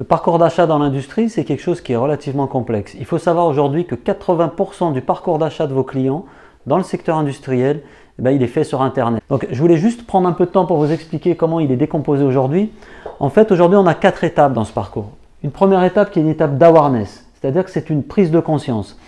Le parcours d'achat dans l'industrie, c'est quelque chose qui est relativement complexe. Il faut savoir aujourd'hui que 80% du parcours d'achat de vos clients dans le secteur industriel, eh ben, il est fait sur Internet. Donc je voulais juste prendre un peu de temps pour vous expliquer comment il est décomposé aujourd'hui. En fait, aujourd'hui, on a quatre étapes dans ce parcours. Une première étape qui est une étape d'awareness, c'est-à-dire que c'est une prise de conscience.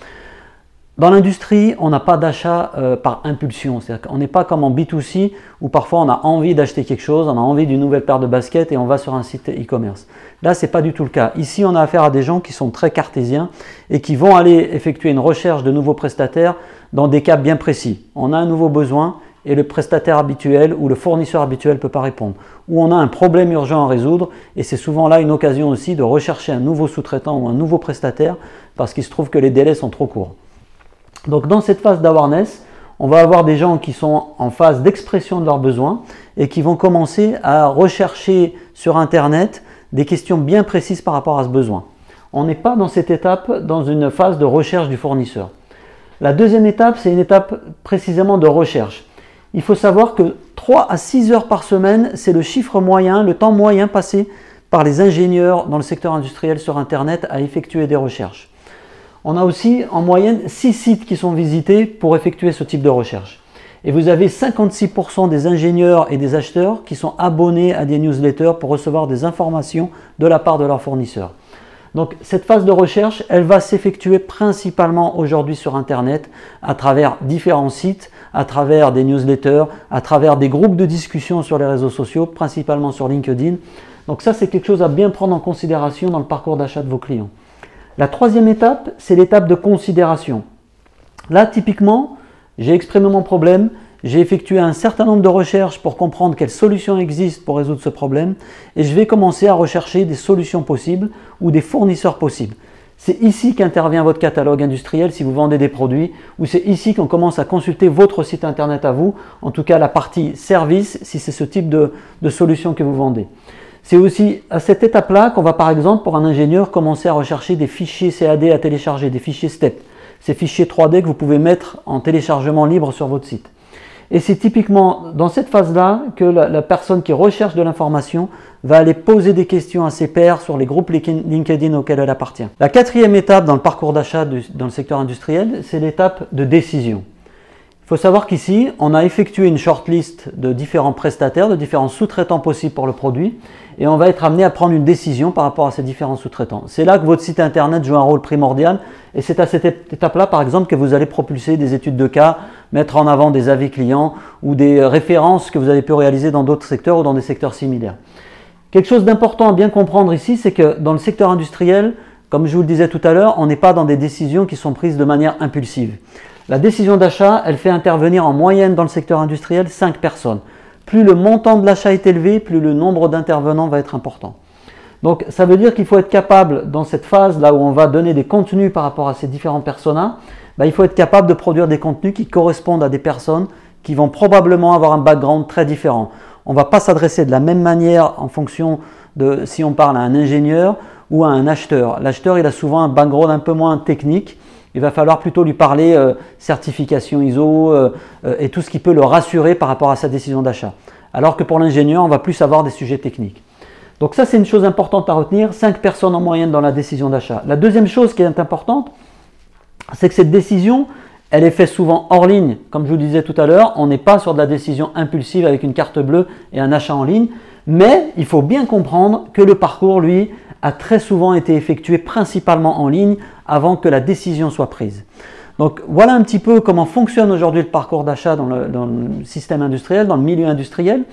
Dans l'industrie, on n'a pas d'achat euh, par impulsion. C'est-à-dire qu'on n'est pas comme en B2C où parfois on a envie d'acheter quelque chose, on a envie d'une nouvelle paire de baskets et on va sur un site e-commerce. Là, ce n'est pas du tout le cas. Ici, on a affaire à des gens qui sont très cartésiens et qui vont aller effectuer une recherche de nouveaux prestataires dans des cas bien précis. On a un nouveau besoin et le prestataire habituel ou le fournisseur habituel ne peut pas répondre. Ou on a un problème urgent à résoudre et c'est souvent là une occasion aussi de rechercher un nouveau sous-traitant ou un nouveau prestataire parce qu'il se trouve que les délais sont trop courts. Donc dans cette phase d'awareness, on va avoir des gens qui sont en phase d'expression de leurs besoins et qui vont commencer à rechercher sur Internet des questions bien précises par rapport à ce besoin. On n'est pas dans cette étape dans une phase de recherche du fournisseur. La deuxième étape, c'est une étape précisément de recherche. Il faut savoir que 3 à 6 heures par semaine, c'est le chiffre moyen, le temps moyen passé par les ingénieurs dans le secteur industriel sur Internet à effectuer des recherches. On a aussi en moyenne 6 sites qui sont visités pour effectuer ce type de recherche. Et vous avez 56% des ingénieurs et des acheteurs qui sont abonnés à des newsletters pour recevoir des informations de la part de leurs fournisseurs. Donc cette phase de recherche, elle va s'effectuer principalement aujourd'hui sur Internet à travers différents sites, à travers des newsletters, à travers des groupes de discussion sur les réseaux sociaux, principalement sur LinkedIn. Donc ça, c'est quelque chose à bien prendre en considération dans le parcours d'achat de vos clients. La troisième étape, c'est l'étape de considération. Là, typiquement, j'ai exprimé mon problème, j'ai effectué un certain nombre de recherches pour comprendre quelles solutions existent pour résoudre ce problème et je vais commencer à rechercher des solutions possibles ou des fournisseurs possibles. C'est ici qu'intervient votre catalogue industriel si vous vendez des produits ou c'est ici qu'on commence à consulter votre site internet à vous, en tout cas la partie service si c'est ce type de, de solution que vous vendez. C'est aussi à cette étape-là qu'on va par exemple pour un ingénieur commencer à rechercher des fichiers CAD à télécharger, des fichiers STEP, ces fichiers 3D que vous pouvez mettre en téléchargement libre sur votre site. Et c'est typiquement dans cette phase-là que la, personne qui recherche de l'information va aller poser des questions à ses pairs sur les groupes LinkedIn auxquels elle appartient. La quatrième étape dans le parcours d'achat dans le secteur industriel, c'est l'étape de décision. Faut savoir qu'ici, on a effectué une shortlist de différents prestataires, de différents sous-traitants possibles pour le produit, et on va être amené à prendre une décision par rapport à ces différents sous-traitants. C'est là que votre site internet joue un rôle primordial, et c'est à cette étape-là, par exemple, que vous allez propulser des études de cas, mettre en avant des avis clients ou des références que vous avez pu réaliser dans d'autres secteurs ou dans des secteurs similaires. Quelque chose d'important à bien comprendre ici, c'est que dans le secteur industriel, comme je vous le disais tout à l'heure, on n'est pas dans des décisions qui sont prises de manière impulsive. La décision d'achat, elle fait intervenir en moyenne dans le secteur industriel 5 personnes. Plus le montant de l'achat est élevé, plus le nombre d'intervenants va être important. Donc ça veut dire qu'il faut être capable, dans cette phase là où on va donner des contenus par rapport à ces différents personas, bah, il faut être capable de produire des contenus qui correspondent à des personnes qui vont probablement avoir un background très différent. On ne va pas s'adresser de la même manière en fonction de si on parle à un ingénieur ou à un acheteur. L'acheteur, il a souvent un background un peu moins technique il va falloir plutôt lui parler euh, certification ISO euh, euh, et tout ce qui peut le rassurer par rapport à sa décision d'achat. Alors que pour l'ingénieur, on va plus avoir des sujets techniques. Donc ça, c'est une chose importante à retenir. 5 personnes en moyenne dans la décision d'achat. La deuxième chose qui est importante, c'est que cette décision, elle est faite souvent hors ligne. Comme je vous disais tout à l'heure, on n'est pas sur de la décision impulsive avec une carte bleue et un achat en ligne. Mais il faut bien comprendre que le parcours, lui, a très souvent été effectué principalement en ligne avant que la décision soit prise. Donc voilà un petit peu comment fonctionne aujourd'hui le parcours d'achat dans, le, système industriel, dans le milieu industriel.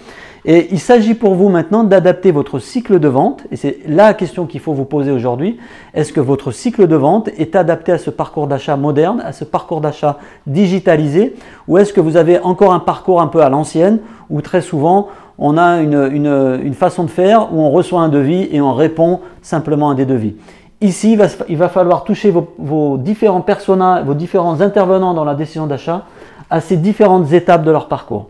Et il s'agit pour vous maintenant d'adapter votre cycle de vente, et c'est la question qu'il faut vous poser aujourd'hui. Est-ce que votre cycle de vente est adapté à ce parcours d'achat moderne, à ce parcours d'achat digitalisé, ou est-ce que vous avez encore un parcours un peu à l'ancienne, où très souvent on a une, façon de faire où on reçoit un devis et on répond simplement à des devis. Ici, il va, falloir toucher vos, différents personnages, vos différents intervenants dans la décision d'achat à ces différentes étapes de leur parcours.